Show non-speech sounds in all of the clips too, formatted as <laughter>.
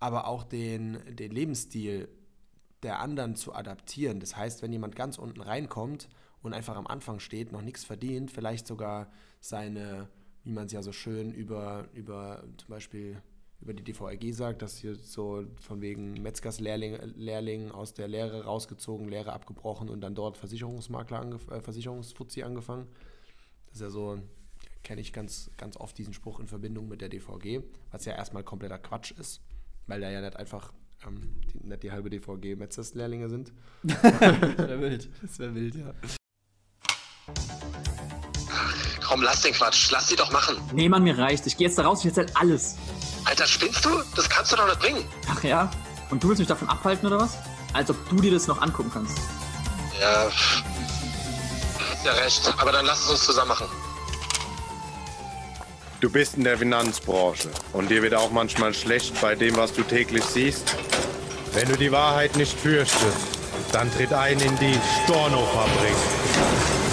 aber auch den, den Lebensstil der anderen zu adaptieren. Das heißt, wenn jemand ganz unten reinkommt und einfach am Anfang steht, noch nichts verdient, vielleicht sogar seine, wie man es ja so schön über, über zum Beispiel über die DVRG sagt, dass hier so von wegen Metzgerslehrling Lehrling aus der Lehre rausgezogen, Lehre abgebrochen und dann dort Versicherungsmakler, angef äh, Versicherungsfuzzi angefangen. Das ist ja so, kenne ich ganz, ganz oft diesen Spruch in Verbindung mit der DVG, was ja erstmal kompletter Quatsch ist, weil da ja nicht einfach ähm, die, nicht die halbe DVG Metzgerslehrlinge sind. das wäre wild. Das wäre wild, ja. Komm, lass den Quatsch. Lass sie doch machen. Nee, Mann, mir reicht. Ich gehe jetzt da raus, ich erzähl alles. Alter, spinnst du? Das kannst du doch nicht bringen. Ach ja? Und du willst mich davon abhalten oder was? Als ob du dir das noch angucken kannst. Ja. Ja, recht. Aber dann lass es uns zusammen machen. Du bist in der Finanzbranche und dir wird auch manchmal schlecht bei dem, was du täglich siehst. Wenn du die Wahrheit nicht fürchtest, dann tritt ein in die Storno-Fabrik.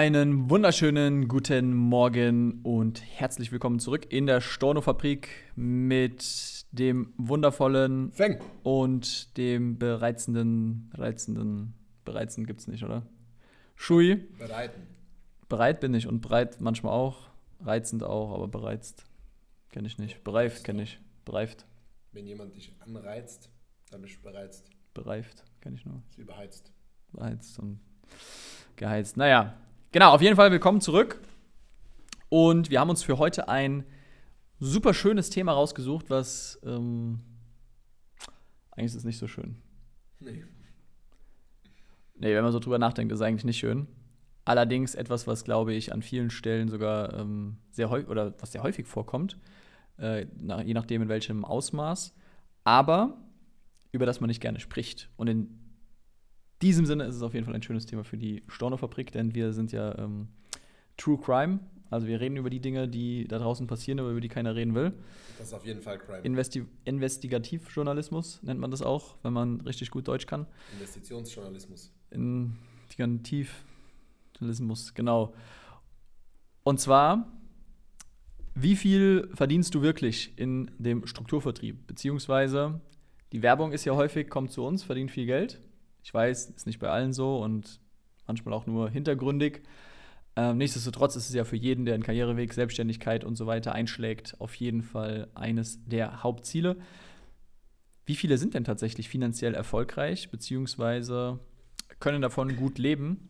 Einen wunderschönen guten Morgen und herzlich willkommen zurück in der Storno-Fabrik mit dem wundervollen Feng. und dem bereizenden, reizenden, bereizend gibt's nicht, oder? Schui. Bereiten. Bereit bin ich und breit manchmal auch, reizend auch, aber bereizt kenne ich nicht. Bereift kenne ich. Bereift. Wenn jemand dich anreizt, dann bist du bereizt. Bereift kenne ich nur. Ist überheizt. Beheizt und geheizt. Naja, genau, auf jeden Fall willkommen zurück. Und wir haben uns für heute ein super schönes Thema rausgesucht, was ähm, eigentlich ist es nicht so schön. Nee. Nee, wenn man so drüber nachdenkt, ist es eigentlich nicht schön. Allerdings etwas, was, glaube ich, an vielen Stellen sogar ähm, sehr häufig oder was sehr häufig vorkommt, äh, je nachdem in welchem Ausmaß, aber über das man nicht gerne spricht. Und in diesem Sinne ist es auf jeden Fall ein schönes Thema für die Storno-Fabrik, denn wir sind ja ähm, True Crime. Also wir reden über die Dinge, die da draußen passieren, aber über die keiner reden will. Das ist auf jeden Fall Crime. Investi Investigativjournalismus nennt man das auch, wenn man richtig gut Deutsch kann. Investitionsjournalismus. Investigativjournalismus, genau. Und zwar, wie viel verdienst du wirklich in dem Strukturvertrieb? Beziehungsweise, die Werbung ist ja häufig, kommt zu uns, verdient viel Geld. Ich weiß, ist nicht bei allen so und manchmal auch nur hintergründig. Ähm, nichtsdestotrotz ist es ja für jeden, der einen Karriereweg, Selbstständigkeit und so weiter einschlägt, auf jeden Fall eines der Hauptziele. Wie viele sind denn tatsächlich finanziell erfolgreich, beziehungsweise können davon gut leben?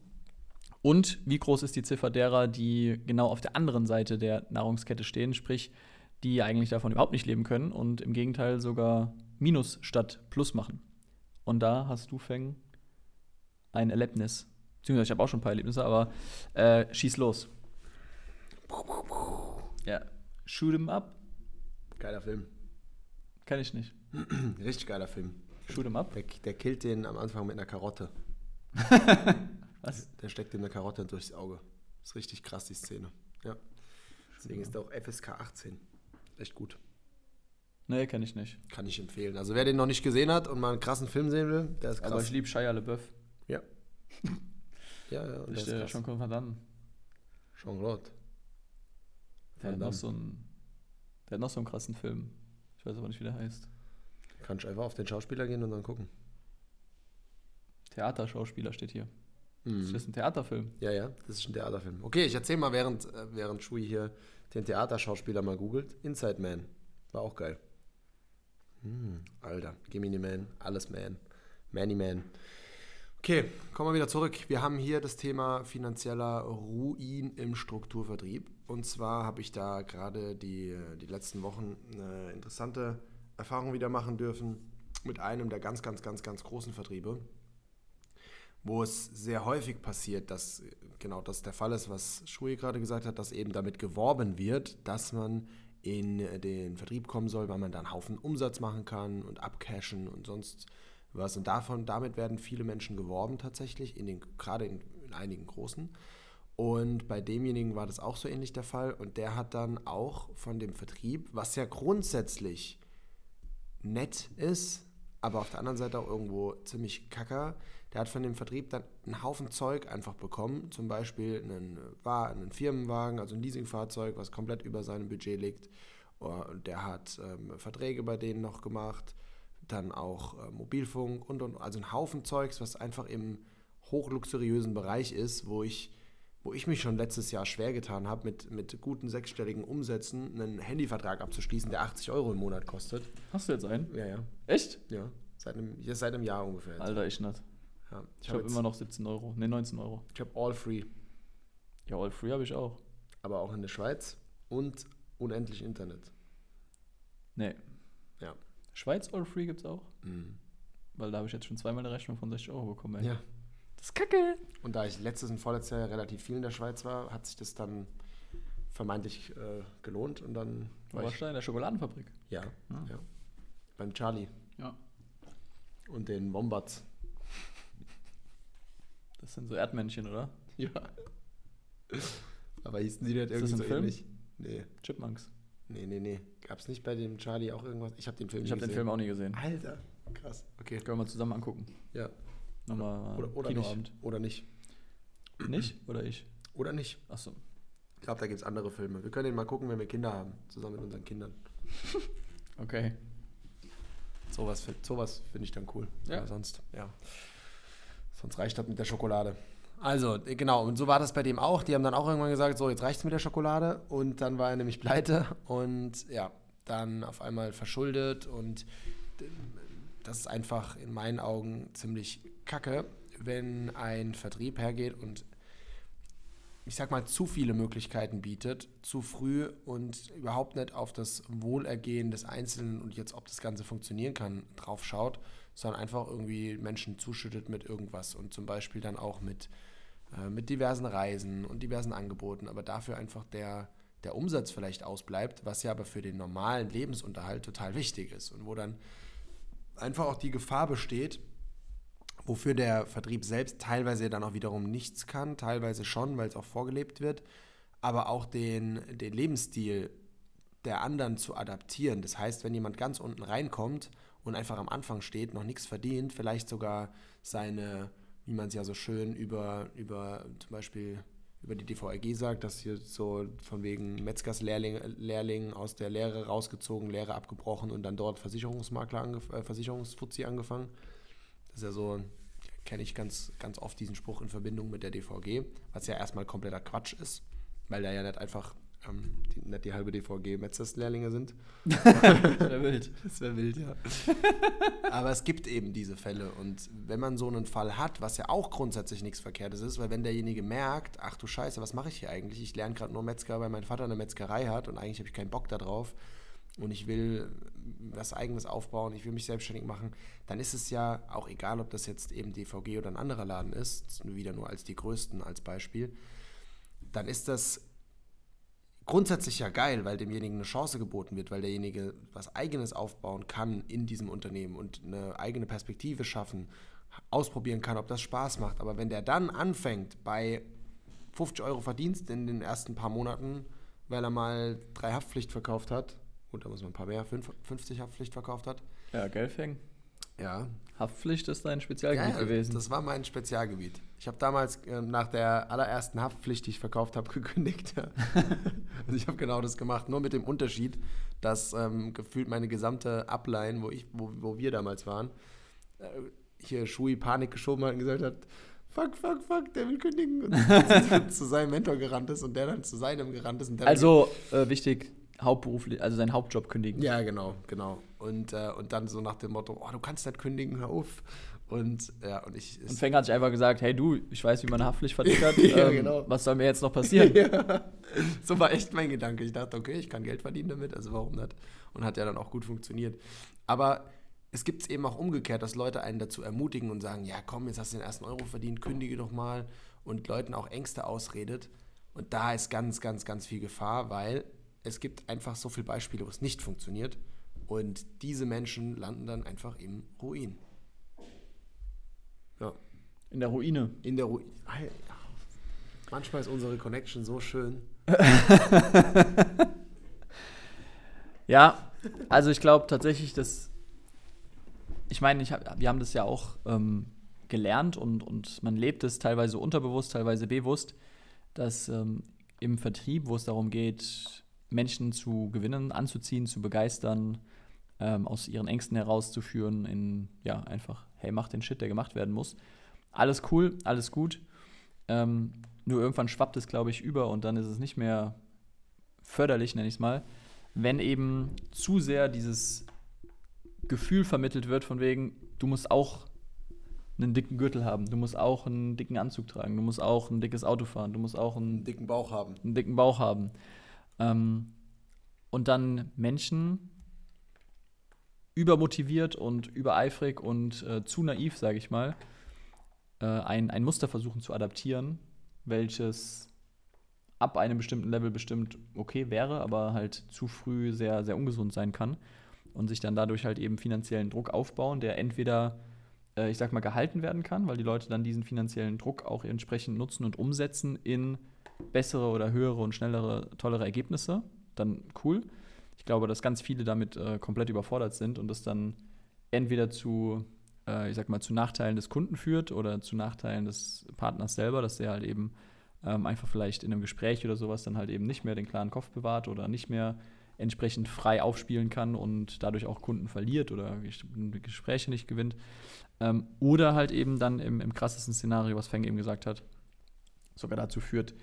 Und wie groß ist die Ziffer derer, die genau auf der anderen Seite der Nahrungskette stehen, sprich, die eigentlich davon überhaupt nicht leben können und im Gegenteil sogar Minus statt Plus machen? Und da hast du, Feng, ein Erlebnis. Beziehungsweise ich habe auch schon ein paar Erlebnisse, aber äh, schieß los. Ja. Shoot 'em up? Geiler Film. Kenn ich nicht. <clears throat> Richtig geiler Film. Shoot 'em up? Der, der killt den am Anfang mit einer Karotte. <laughs> Was? Der steckt ihm eine Karotte durchs Auge. Ist richtig krass, die Szene. Ja. Deswegen ist er auch FSK 18. Echt gut. Nee, kenn ich nicht. Kann ich empfehlen. Also wer den noch nicht gesehen hat und mal einen krassen Film sehen will, der ist krass. Aber ich liebe Shia LeBeouf. ja. <laughs> ja, ja. Und der Ich ist äh, krass. schon verdammt. Jean-Claude. Der Van hat noch Damme. so einen, der hat noch so einen krassen Film. Ich weiß aber nicht, wie der heißt. Kannst einfach auf den Schauspieler gehen und dann gucken. Theaterschauspieler steht hier. Mhm. Ist das ein Theaterfilm? Ja, ja, das ist ein Theaterfilm. Okay, ich erzähl mal, während, äh, während Shui hier den Theaterschauspieler mal googelt. Inside Man. War auch geil. Hm, Alter, Gemini Man, alles Man. Manny Man. Okay, kommen wir wieder zurück. Wir haben hier das Thema finanzieller Ruin im Strukturvertrieb. Und zwar habe ich da gerade die, die letzten Wochen eine interessante Erfahrung wieder machen dürfen mit einem der ganz, ganz, ganz, ganz großen Vertriebe wo es sehr häufig passiert, dass genau das der Fall ist, was Shui gerade gesagt hat, dass eben damit geworben wird, dass man in den Vertrieb kommen soll, weil man da einen Haufen Umsatz machen kann und abcashen und sonst was. Und davon, damit werden viele Menschen geworben tatsächlich, in den, gerade in, in einigen großen. Und bei demjenigen war das auch so ähnlich der Fall. Und der hat dann auch von dem Vertrieb, was ja grundsätzlich nett ist, aber auf der anderen Seite auch irgendwo ziemlich kacker, der hat von dem Vertrieb dann einen Haufen Zeug einfach bekommen. Zum Beispiel einen, einen Firmenwagen, also ein Leasingfahrzeug, was komplett über seinem Budget liegt. Und der hat ähm, Verträge bei denen noch gemacht, dann auch äh, Mobilfunk und, und also ein Haufen Zeugs, was einfach im hochluxuriösen Bereich ist, wo ich wo ich mich schon letztes Jahr schwer getan habe, mit, mit guten sechsstelligen Umsätzen einen Handyvertrag abzuschließen, der 80 Euro im Monat kostet. Hast du jetzt einen? Ja, ja. Echt? Ja. Seit einem, seit einem Jahr ungefähr. Jetzt. Alter, ich nicht. Ja. Ich, hab habe immer noch 17 Euro. Ne, 19 Euro. Ich habe All Free, Ja, All Free habe ich auch. aber auch in der Schweiz und unendlich Internet. Nee. Ja. Schweiz All Free gibt's auch? Mhm. Weil da habe ich jetzt schon zweimal eine Rechnung von 60 Euro bekommen. Ey. Ja. Das ist kacke. Und da ich letztes und vorletztes Jahr relativ viel in der Schweiz war, hat sich das dann vermeintlich äh, gelohnt und dann Du war warst ich, da in der Schokoladenfabrik. ja, Ah. ja, beim Charlie Ja. und den Wombats. Das sind so Erdmännchen, oder? <laughs> Ja. Aber hießen die nicht irgendwie so Film? ähnlich? Nee, Chipmunks. nee, nee, nee. Gab's nicht bei dem Charlie auch irgendwas? Ich habe den Film Ich habe den. Film auch nie gesehen. Alter, krass. Okay, Können wir mal zusammen angucken. ja. Nochmal Oder, oder Kinoabend. nicht. Oder nicht. Nicht? Oder ich? Oder nicht. Achso. Ich glaube, da gibt es andere Filme. Wir können den mal gucken, wenn wir Kinder haben. Zusammen mit unseren Kindern. <laughs> Okay. Sowas, sowas finde ich dann cool. Ja. Aber sonst, ja. Sonst reicht das mit der Schokolade. Also, äh, genau, und so war das bei dem auch. Die haben dann auch irgendwann gesagt, so, jetzt reicht's mit der Schokolade. Und dann war er nämlich pleite und ja, dann auf einmal verschuldet. Und das ist einfach in meinen Augen ziemlich kacke, wenn ein Vertrieb hergeht und ich sag mal, zu viele Möglichkeiten bietet, zu früh und überhaupt nicht auf das Wohlergehen des Einzelnen und jetzt, ob das Ganze funktionieren kann, drauf schaut, sondern einfach irgendwie Menschen zuschüttet mit irgendwas und zum Beispiel dann auch mit, äh, mit diversen Reisen und diversen Angeboten, aber dafür einfach der, der Umsatz vielleicht ausbleibt, was ja aber für den normalen Lebensunterhalt total wichtig ist und wo dann einfach auch die Gefahr besteht, wofür der Vertrieb selbst teilweise dann auch wiederum nichts kann, teilweise schon, weil es auch vorgelebt wird, aber auch den, den Lebensstil der anderen zu adaptieren. Das heißt, wenn jemand ganz unten reinkommt und einfach am Anfang steht, noch nichts verdient, vielleicht sogar seine, wie man es ja so schön über, über zum Beispiel über die DVRG sagt, dass hier so von wegen Metzgerslehrling Lehrling aus der Lehre rausgezogen, Lehre abgebrochen und dann dort Versicherungsmakler, angef äh, Versicherungsfuzzi angefangen. Das ist ja so, kenne ich ganz, ganz oft diesen Spruch in Verbindung mit der DVG, was ja erstmal kompletter Quatsch ist, weil da ja nicht einfach ähm, die, nicht die halbe DVG Metzgerslehrlinge sind. Sehr wild. <laughs> Das wäre wild, ja. Aber es gibt eben diese Fälle. Und wenn man so einen Fall hat, was ja auch grundsätzlich nichts Verkehrtes ist, weil wenn derjenige merkt, ach du Scheiße, was mache ich hier eigentlich? Ich lerne gerade nur Metzger, weil mein Vater eine Metzgerei hat und eigentlich habe ich keinen Bock darauf und ich will was Eigenes aufbauen, ich will mich selbstständig machen, dann ist es ja auch egal, ob das jetzt eben DVG oder ein anderer Laden ist, wieder nur als die größten als Beispiel, dann ist das grundsätzlich ja geil, weil demjenigen eine Chance geboten wird, weil derjenige was Eigenes aufbauen kann in diesem Unternehmen und eine eigene Perspektive schaffen, ausprobieren kann, ob das Spaß macht. Aber wenn der dann anfängt bei 50 Euro Verdienst in den ersten paar Monaten, weil er mal drei Haftpflicht verkauft hat, gut, da muss man ein paar mehr, fünf- 50 Haftpflicht verkauft hat, Ja, Gelfing. ja, Haftpflicht ist dein Spezialgebiet ja, gewesen. Das war mein Spezialgebiet. Ich habe damals ähm, nach der allerersten Haftpflicht, die ich verkauft habe, <laughs> gekündigt. Also ich habe genau das gemacht, nur mit dem Unterschied, dass ähm, gefühlt meine gesamte Upline, wo, ich, wo, wo wir damals waren, äh, hier Schui Panik geschoben hat und gesagt hat, fuck, fuck, fuck, der will kündigen. Und <laughs> zu, seinem Mentor gerannt ist und der dann zu seinem gerannt ist. Und der also, äh, wichtig, hauptberuflich, also seinen Hauptjob kündigen. ja, genau, genau. Und, äh, und dann so nach dem Motto, oh, du kannst nicht kündigen, hör auf. Und ja, und ich. Und Feng hat sich einfach gesagt, hey du, ich weiß, wie man Haftpflicht verdickert. <laughs> Ja, ähm, genau. Was soll mir jetzt noch passieren? <laughs> ja. So war echt mein Gedanke. Ich dachte, okay, ich kann Geld verdienen damit, also warum nicht? Und hat ja dann auch gut funktioniert. Aber es gibt es eben auch umgekehrt, dass Leute einen dazu ermutigen und sagen, ja komm, jetzt hast du den ersten Euro verdient, kündige doch mal und Leuten auch Ängste ausredet. Und da ist ganz, ganz, ganz viel Gefahr, weil es gibt einfach so viele Beispiele, wo es nicht funktioniert. Und diese Menschen landen dann einfach im Ruin. In der Ruine. In der Ruine. Manchmal ist unsere Connection so schön. <laughs> Ja, also ich glaube tatsächlich, dass. Ich meine, ich hab, wir haben das ja auch ähm, gelernt und, und man lebt es teilweise unterbewusst, teilweise bewusst, dass ähm, im Vertrieb, wo es darum geht, Menschen zu gewinnen, anzuziehen, zu begeistern, ähm, aus ihren Ängsten herauszuführen, in, ja, einfach, hey, mach den Shit, der gemacht werden muss. Alles cool, alles gut. Ähm, nur irgendwann schwappt es, glaube ich, über und dann ist es nicht mehr förderlich, nenne ich es mal, wenn eben zu sehr dieses Gefühl vermittelt wird, von wegen, du musst auch einen dicken Gürtel haben, du musst auch einen dicken Anzug tragen, du musst auch ein dickes Auto fahren, du musst auch einen, Einen dicken Bauch haben. einen dicken Bauch haben. Ähm, und dann Menschen übermotiviert und übereifrig und äh, zu naiv, sage ich mal, äh, ein, ein Muster versuchen zu adaptieren, welches ab einem bestimmten Level bestimmt okay wäre, aber halt zu früh sehr, sehr ungesund sein kann und sich dann dadurch halt eben finanziellen Druck aufbauen, der entweder, äh, ich sag mal, gehalten werden kann, weil die Leute dann diesen finanziellen Druck auch entsprechend nutzen und umsetzen in bessere oder höhere und schnellere, tollere Ergebnisse, dann cool. Ich glaube, dass ganz viele damit äh, komplett überfordert sind und das dann entweder zu, äh, ich sag mal, zu Nachteilen des Kunden führt oder zu Nachteilen des Partners selber, dass der halt eben ähm, einfach vielleicht in einem Gespräch oder sowas dann halt eben nicht mehr den klaren Kopf bewahrt oder nicht mehr entsprechend frei aufspielen kann und dadurch auch Kunden verliert oder ges- Gespräche nicht gewinnt. Ähm, oder halt eben dann im, im krassesten Szenario, was Feng eben gesagt hat, sogar dazu führt,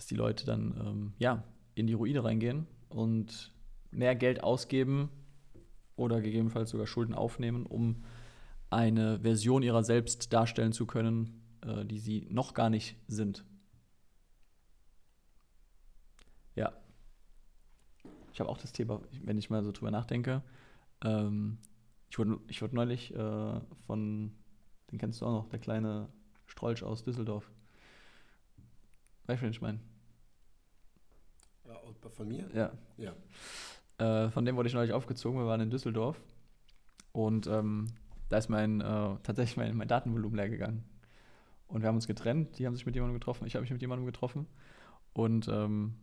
dass die Leute dann ähm, ja, in die Ruine reingehen und mehr Geld ausgeben oder gegebenenfalls sogar Schulden aufnehmen, um eine Version ihrer selbst darstellen zu können, äh, die sie noch gar nicht sind. Ja. Ich habe auch das Thema, wenn ich mal so drüber nachdenke. Ähm, ich, wurde, ich wurde neulich äh, von, den kennst du auch noch, der kleine Strolch aus Düsseldorf. Weißt du, wen ich meine? Von mir? Ja. Ja. Äh, von dem wurde ich neulich aufgezogen. Wir waren in Düsseldorf. Und ähm, da ist mein, äh, tatsächlich mein, mein Datenvolumen leer gegangen. Und wir haben uns getrennt. Die haben sich mit jemandem getroffen. Ich habe mich mit jemandem getroffen. Und ähm,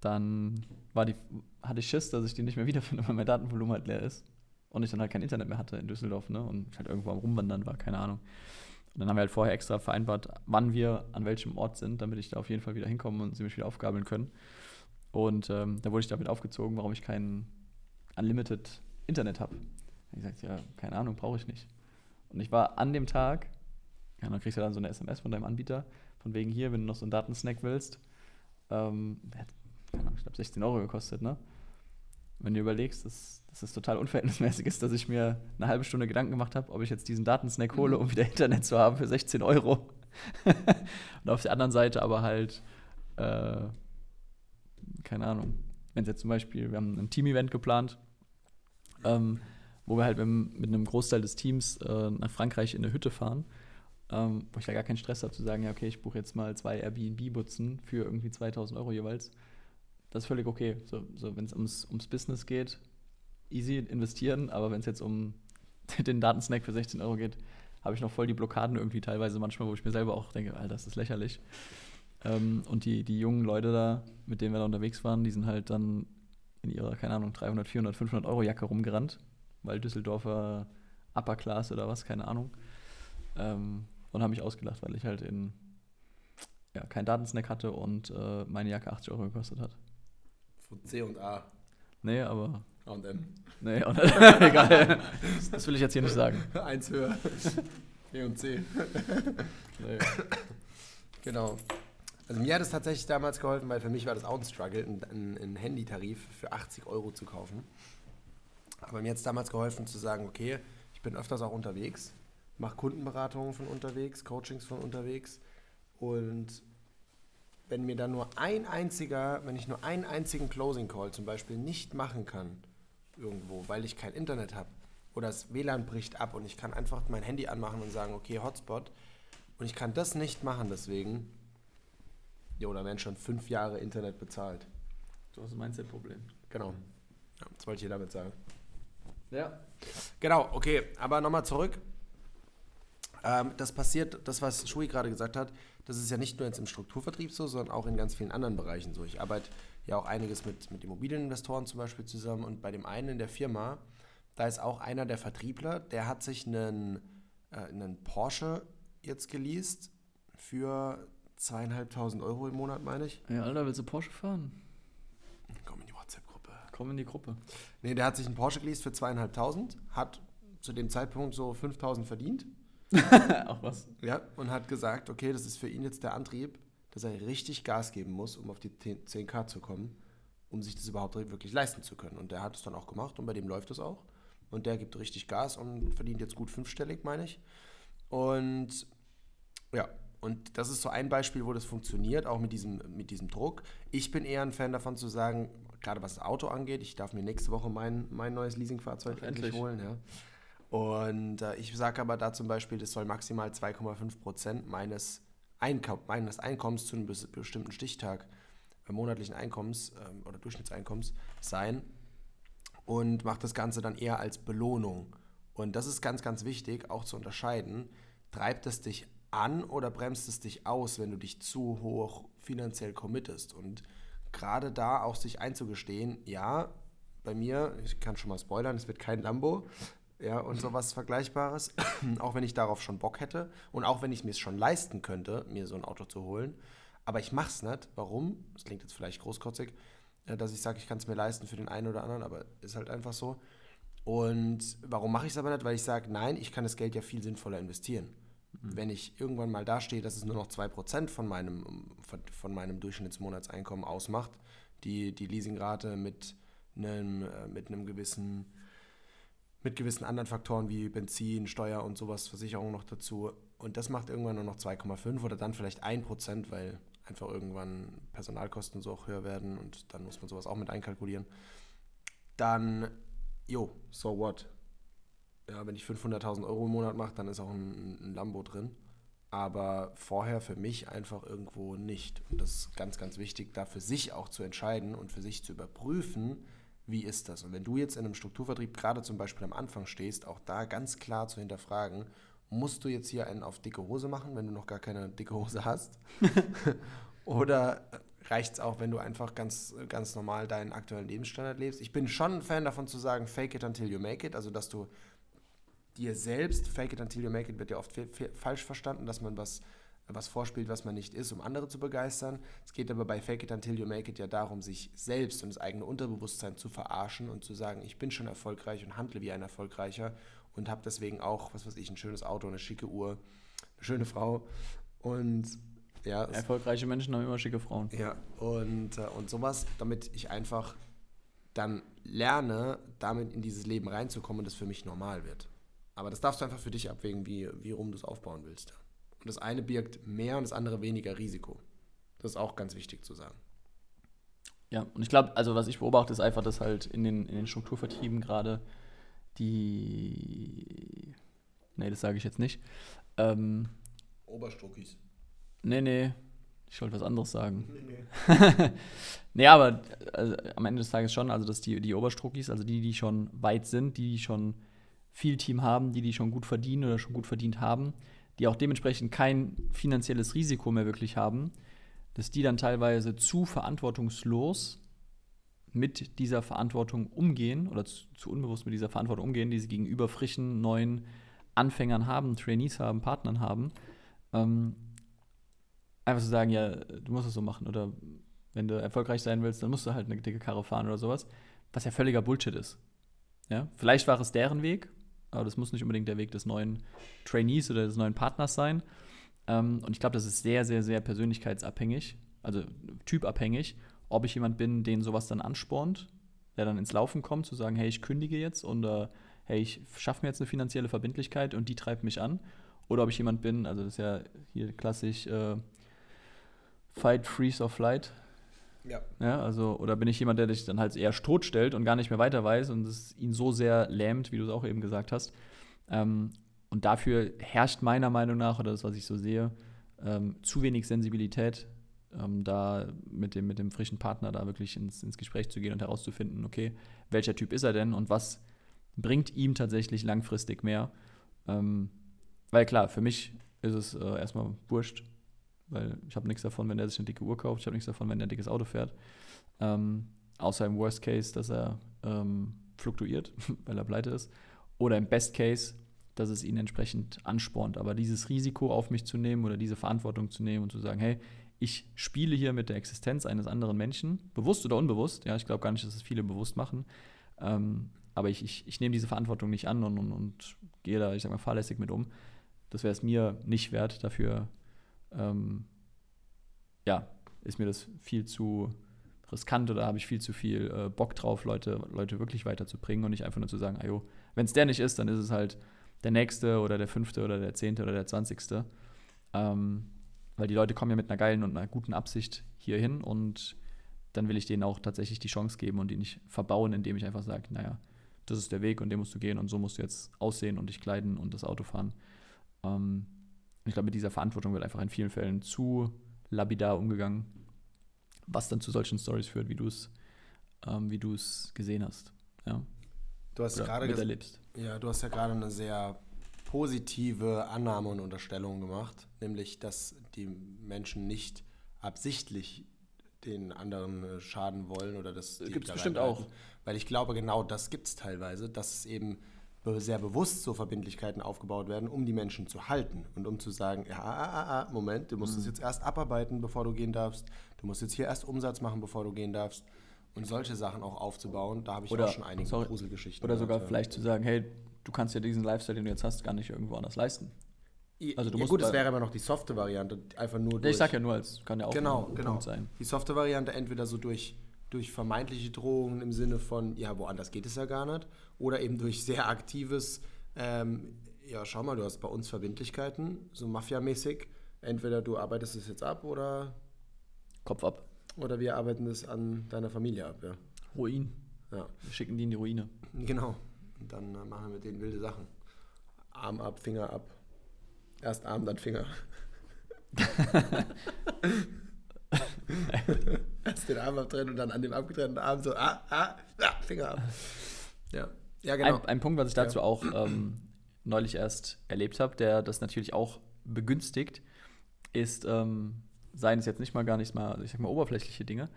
dann war die, hatte ich Schiss, dass ich die nicht mehr wiederfinde, weil mein Datenvolumen halt leer ist. Und ich dann halt kein Internet mehr hatte in Düsseldorf, ne? Und ich halt irgendwo am Rumwandern war, keine Ahnung. Und dann haben wir halt vorher extra vereinbart, wann wir an welchem Ort sind, damit ich da auf jeden Fall wieder hinkomme und sie mich wieder aufgabeln können. Und ähm, da wurde ich damit aufgezogen, warum ich kein Unlimited Internet habe. Ich gesagt, ja, keine Ahnung, brauche ich nicht. Und ich war an dem Tag, ja, dann kriegst du dann so eine SMS von deinem Anbieter, von wegen hier, wenn du noch so einen Datensnack willst, ähm, der hat, keine Ahnung, ich glaube 16 Euro gekostet, ne? Wenn du überlegst, dass, dass es total unverhältnismäßig ist, dass ich mir eine halbe Stunde Gedanken gemacht habe, ob ich jetzt diesen Datensnack hole, um wieder Internet zu haben für 16 Euro. <laughs> Und auf der anderen Seite aber halt, äh, keine Ahnung, wenn es jetzt zum Beispiel, wir haben ein Team-Event geplant, ähm, wo wir halt mit, einem Großteil des Teams äh, nach Frankreich in eine Hütte fahren, ähm, wo ich da gar keinen Stress habe zu sagen, ja, okay, ich buche jetzt mal zwei Airbnb-Butzen für irgendwie 2000 Euro jeweils. Das ist völlig okay. So, so wenn es ums, ums Business geht, easy investieren, aber wenn es jetzt um <laughs> den Datensnack für 16 Euro geht, habe ich noch voll die Blockaden irgendwie teilweise manchmal, wo ich mir selber auch denke, Alter, das ist lächerlich. Ähm, und die, die jungen Leute da, mit denen wir da unterwegs waren, die sind halt dann in ihrer, keine Ahnung, 300, 400, 500 Euro Jacke rumgerannt, weil Düsseldorfer Upper Class oder was, keine Ahnung. Ähm, und haben mich ausgelacht, weil ich halt in, ja, keinen Datensnack hatte und äh, meine Jacke 80 Euro gekostet hat. Von C und A. Nee, aber, Und M. nee, und, <laughs> egal. Das, das will ich jetzt hier nicht sagen. <laughs> Eins höher. <laughs> B und C. Nee. Genau. Also mir hat es tatsächlich damals geholfen, weil für mich war das auch ein Struggle, einen, einen, Handytarif für 80 Euro zu kaufen. Aber mir hat es damals geholfen zu sagen, okay, ich bin öfters auch unterwegs, mache Kundenberatungen von unterwegs, Coachings von unterwegs und wenn mir dann nur ein einziger, wenn ich nur einen einzigen Closing Call zum Beispiel nicht machen kann irgendwo, weil ich kein Internet habe oder das WLAN bricht ab und ich kann einfach mein Handy anmachen und sagen, okay, Hotspot und ich kann das nicht machen deswegen, jo, da werden schon fünf Jahre Internet bezahlt. Du hast ein Mindset-Problem. Genau. Ja, das wollte ich damit sagen. Ja. Genau, okay, aber nochmal zurück. Ähm, das passiert, das, was Shui gerade gesagt hat, das ist ja nicht nur jetzt im Strukturvertrieb so, sondern auch in ganz vielen anderen Bereichen so. Ich arbeite ja auch einiges mit, mit Immobilieninvestoren zum Beispiel zusammen und bei dem einen in der Firma, da ist auch einer der Vertriebler, der hat sich einen, äh, einen Porsche jetzt geleast für zweieinhalbtausend Euro im Monat, meine ich. Ja, Alter, willst du Porsche fahren? Komm in die WhatsApp-Gruppe. Komm in die Gruppe. Nee, der hat sich einen Porsche geleast für zweieinhalbtausend, hat zu dem Zeitpunkt so 5000 verdient. <laughs> Auch was? Ja, und hat gesagt, okay, das ist für ihn jetzt der Antrieb, dass er richtig Gas geben muss, um auf die 10k zu kommen, um sich das überhaupt wirklich leisten zu können. Und der hat es dann auch gemacht und bei dem läuft es auch. Und der gibt richtig Gas und verdient jetzt gut fünfstellig, meine ich. Und ja, und das ist so ein Beispiel, wo das funktioniert, auch mit diesem, mit diesem Druck. Ich bin eher ein Fan davon zu sagen, gerade was das Auto angeht, ich darf mir nächste Woche mein, mein neues Leasingfahrzeug Ach, endlich endlich. holen. Ja. Und äh, ich sage aber da zum Beispiel, das soll maximal 2,5 Prozent meines, Einkau meines Einkommens zu einem bes- bestimmten Stichtag äh, monatlichen Einkommens ähm, oder Durchschnittseinkommens sein und macht das Ganze dann eher als Belohnung. Und das ist ganz, ganz wichtig, auch zu unterscheiden. Treibt es dich an oder bremst es dich aus, wenn du dich zu hoch finanziell committest? Und gerade da auch sich einzugestehen, ja, bei mir, ich kann schon mal spoilern, es wird kein Lambo, ja, und sowas Vergleichbares, <coughs> auch wenn ich darauf schon Bock hätte und auch wenn ich mir es schon leisten könnte, mir so ein Auto zu holen. Aber ich mache es nicht. Warum? Das klingt jetzt vielleicht großkotzig, äh, dass ich sage, ich kann es mir leisten für den einen oder anderen, aber ist halt einfach so. Und warum mache ich es aber nicht? Weil ich sage, nein, ich kann das Geld ja viel sinnvoller investieren. Wenn ich irgendwann mal dastehe, dass es nur noch 2% von meinem, von, von meinem Durchschnittsmonatseinkommen ausmacht, die, die Leasingrate mit einem, äh, mit einem gewissen, mit gewissen anderen Faktoren wie Benzin, Steuer und sowas, Versicherung noch dazu. Und das macht irgendwann nur noch 2,5 oder dann vielleicht 1%, weil einfach irgendwann Personalkosten so auch höher werden und dann muss man sowas auch mit einkalkulieren. Dann, jo, so what? Ja, wenn ich 500.000 Euro im Monat mache, dann ist auch ein, ein Lambo drin. Aber vorher für mich einfach irgendwo nicht. Und das ist ganz, ganz wichtig, da für sich auch zu entscheiden und für sich zu überprüfen, wie ist das. Und wenn du jetzt in einem Strukturvertrieb gerade zum Beispiel am Anfang stehst, auch da ganz klar zu hinterfragen, musst du jetzt hier einen auf dicke Hose machen, wenn du noch gar keine dicke Hose hast? <laughs> Oder reicht es auch, wenn du einfach ganz, ganz normal deinen aktuellen Lebensstandard lebst? Ich bin schon ein Fan davon zu sagen, fake it until you make it, also dass du dir selbst, fake it until you make it, wird ja oft falsch verstanden, dass man was, was vorspielt, was man nicht ist, um andere zu begeistern. Es geht aber bei fake it until you make it ja darum, sich selbst und das eigene Unterbewusstsein zu verarschen und zu sagen, ich bin schon erfolgreich und handle wie ein Erfolgreicher und habe deswegen auch, was weiß ich, ein schönes Auto, eine schicke Uhr, eine schöne Frau und ja, Erfolgreiche Menschen haben immer schicke Frauen. ja, und, äh, und sowas, damit ich einfach dann lerne, damit in dieses Leben reinzukommen und das für mich normal wird. Aber das darfst du einfach für dich abwägen, wie, wie rum du es aufbauen willst. Und das eine birgt mehr und das andere weniger Risiko. Das ist auch ganz wichtig zu sagen. Ja, und ich glaube, also was ich beobachte, ist einfach, dass halt in den, in den Strukturvertrieben gerade die. Nee, das sage ich jetzt nicht. Ähm, Oberstruckis. nee, nee, ich wollte was anderes sagen. nee, <laughs> aber also, am Ende des Tages schon, also dass die, die Oberstruckis, also die, die schon weit sind, die, die schon viel Team haben, die, die schon gut verdienen oder schon gut verdient haben, die auch dementsprechend kein finanzielles Risiko mehr wirklich haben, dass die dann teilweise zu verantwortungslos mit dieser Verantwortung umgehen oder zu, zu unbewusst mit dieser Verantwortung umgehen, die sie gegenüber frischen, neuen Anfängern haben, Trainees haben, Partnern haben. Ähm, einfach zu sagen, ja, du musst es so machen oder wenn du erfolgreich sein willst, dann musst du halt eine dicke Karre fahren oder sowas, was ja völliger Bullshit ist. Ja? Vielleicht war es deren Weg, aber das muss nicht unbedingt der Weg des neuen Trainees oder des neuen Partners sein. Ähm, und ich glaube, das ist sehr, sehr, sehr persönlichkeitsabhängig, also typabhängig, ob ich jemand bin, den sowas dann anspornt, der dann ins Laufen kommt, zu sagen, hey, ich kündige jetzt und äh, hey, ich schaffe mir jetzt eine finanzielle Verbindlichkeit und die treibt mich an. Oder ob ich jemand bin, also das ist ja hier klassisch äh, Fight, Freeze or Flight. Ja. Ja, also, oder bin ich jemand, der dich dann halt eher totstellt und gar nicht mehr weiter weiß und es ihn so sehr lähmt, wie du es auch eben gesagt hast. Ähm, und dafür herrscht meiner Meinung nach, oder das, was ich so sehe, ähm, zu wenig Sensibilität, ähm, da mit dem, mit dem frischen Partner da wirklich ins, ins Gespräch zu gehen und herauszufinden, okay, welcher Typ ist er denn und was bringt ihm tatsächlich langfristig mehr. Ähm, weil klar, für mich ist es äh, erstmal wurscht, weil ich habe nichts davon, wenn er sich eine dicke Uhr kauft, ich habe nichts davon, wenn er ein dickes Auto fährt. Ähm, außer im Worst Case, dass er ähm, fluktuiert, <laughs> weil er pleite ist. Oder im Best Case, dass es ihn entsprechend anspornt. Aber dieses Risiko auf mich zu nehmen oder diese Verantwortung zu nehmen und zu sagen, hey, ich spiele hier mit der Existenz eines anderen Menschen, bewusst oder unbewusst, ja, ich glaube gar nicht, dass es viele bewusst machen, ähm, aber ich, ich, ich nehme diese Verantwortung nicht an und, und, und gehe da, ich sag mal, fahrlässig mit um. Das wäre es mir nicht wert. Dafür, ähm, ja, ist mir das viel zu riskant oder habe ich viel zu viel äh, Bock drauf, Leute, Leute wirklich weiterzubringen und nicht einfach nur zu sagen, ajo, wenn es der nicht ist, dann ist es halt der nächste oder der fünfte oder der zehnte oder der zwanzigste. Ähm, weil die Leute kommen ja mit einer geilen und einer guten Absicht hier hin und dann will ich denen auch tatsächlich die Chance geben und die nicht verbauen, indem ich einfach sage, naja, das ist der Weg und den musst du gehen und so musst du jetzt aussehen und dich kleiden und das Auto fahren. Ähm, ich glaube, mit dieser Verantwortung wird einfach in vielen Fällen zu lapidar umgegangen, was dann zu solchen Stories führt, wie du es ähm, wie du es gesehen hast. Ja. Du hast gerade miterlebst. Ja, du hast ja gerade eine sehr positive Annahme und Unterstellung gemacht, nämlich, dass die Menschen nicht absichtlich den anderen äh, schaden wollen oder das Gibt's da bestimmt reinhalten. auch. Weil ich glaube, genau das gibt es teilweise, dass es eben be- sehr bewusst so Verbindlichkeiten aufgebaut werden, um die Menschen zu halten und um zu sagen, ja, ah, ah, ah, Moment, du Mhm. musst es jetzt erst abarbeiten, bevor du gehen darfst. Du musst jetzt hier erst Umsatz machen, bevor du gehen darfst. Und solche Sachen auch aufzubauen, da habe ich Oder- auch schon einige sorry, Gruselgeschichten. Oder gehört, sogar ja. vielleicht zu sagen, hey, du kannst ja diesen Lifestyle, den du jetzt hast, gar nicht irgendwo anders leisten. Also du ja, musst gut, es bei- wäre immer noch die softe Variante, einfach nur durch. ich sag ja nur, als kann ja auch genau, ein genau. Punkt sein. Die softe Variante entweder so durch, durch vermeintliche Drohungen im Sinne von, ja, woanders geht es ja gar nicht, oder eben durch sehr aktives, ähm, ja, schau mal, du hast bei uns Verbindlichkeiten, so Mafia-mäßig. Entweder du arbeitest es jetzt ab oder, Kopf ab. oder wir arbeiten es an deiner Familie ab, ja. Ruin. Ja, Wir schicken die in die Ruine. genau. Und dann äh, machen wir mit denen wilde Sachen. Arm ab, Finger ab. Erst Arm, dann Finger. <laughs> <laughs> Erst den Arm abtrennen und dann an dem abgetrennten Arm so, ah, ah, ah Finger ab. Ja, ja genau. Ein, ein Punkt, was ich dazu auch ähm, neulich erst erlebt habe, der das natürlich auch begünstigt, ist, ähm, seien es jetzt nicht mal gar nicht mal, ich sag mal, oberflächliche Dinge,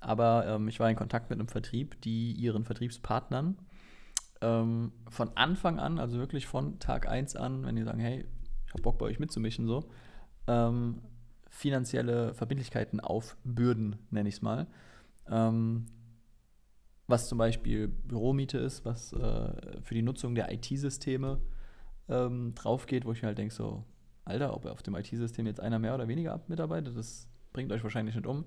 aber ähm, ich war in Kontakt mit einem Vertrieb, die ihren Vertriebspartnern ähm, von Anfang an, also wirklich von Tag 1 an, wenn die sagen, hey, ich habe Bock bei euch mitzumischen, so, ähm, finanzielle Verbindlichkeiten aufbürden, nenne ich es mal. Ähm, was zum Beispiel Büromiete ist, was äh, für die Nutzung der IT-Systeme ähm, drauf geht, wo ich mir halt denke, so, Alter, ob auf dem IT-System jetzt einer mehr oder weniger mitarbeitet, das bringt euch wahrscheinlich nicht um.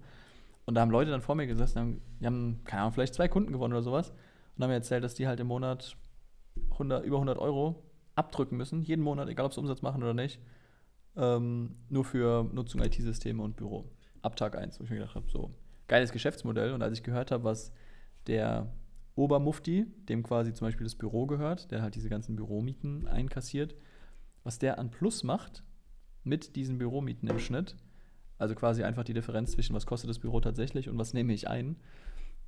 Und da haben Leute dann vor mir gesessen, haben, die haben, keine Ahnung, vielleicht zwei Kunden gewonnen oder sowas und haben mir erzählt, dass die halt im Monat 100, über 100 Euro abdrücken müssen, jeden Monat, egal ob sie Umsatz machen oder nicht, ähm, nur für Nutzung IT-Systeme und Büro. Ab Tag 1, wo ich mir gedacht habe, so, geiles Geschäftsmodell. Und als ich gehört habe, was der Obermufti, dem quasi zum Beispiel das Büro gehört, der halt diese ganzen Büromieten einkassiert, was der an Plus macht mit diesen Büromieten im Schnitt, also quasi einfach die Differenz zwischen was kostet das Büro tatsächlich und was nehme ich ein,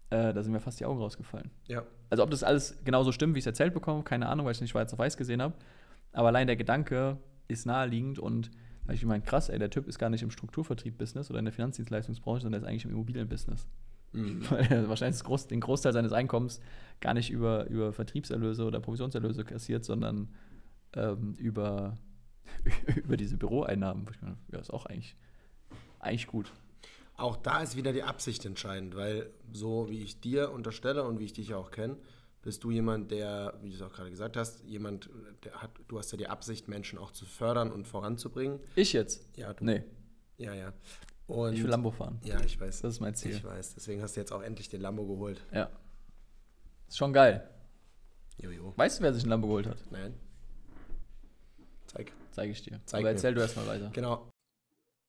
äh, da sind mir fast die Augen rausgefallen. ja. Also ob das alles genauso stimmt, wie ich es erzählt bekomme, keine Ahnung, weil ich es nicht schwarz auf weiß gesehen habe. Aber allein der Gedanke ist naheliegend und da ich meine, krass, ey, der Typ ist gar nicht im Strukturvertrieb-Business oder in der Finanzdienstleistungsbranche, sondern der ist eigentlich im Immobilien-Business. Mhm. <laughs> Weil er wahrscheinlich Groß, den Großteil seines Einkommens gar nicht über, über Vertriebserlöse oder Provisionserlöse kassiert, sondern ähm, über, <laughs> über diese Büroeinnahmen. Meine, ja, ist auch eigentlich, eigentlich gut. Auch da ist wieder die Absicht entscheidend, weil so wie ich dir unterstelle und wie ich dich auch kenne, bist du jemand, der, wie du es auch gerade gesagt hast, jemand, der hat, du hast ja die Absicht, Menschen auch zu fördern und voranzubringen. Ich jetzt? Ja, du. Nee, Ja, ja. Und, ich will Lambo fahren. Ja, ich weiß. Das ist mein Ziel. Ich weiß. Deswegen hast du jetzt auch endlich den Lambo geholt. Ja. Ist schon geil. Jojo. Weißt du, wer sich ein Lambo geholt hat? Nein. Zeig. Zeige ich dir. Zeig Aber mir. erzähl du erstmal weiter. Genau.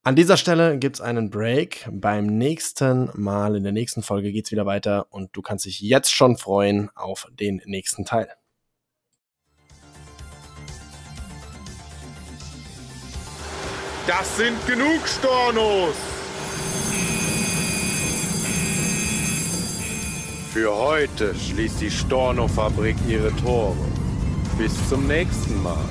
An dieser Stelle gibt es einen Break. Beim nächsten Mal, in der nächsten Folge geht es wieder weiter und du kannst dich jetzt schon freuen auf den nächsten Teil. Das sind genug Stornos! Für heute schließt die Storno-Fabrik ihre Tore. Bis zum nächsten Mal.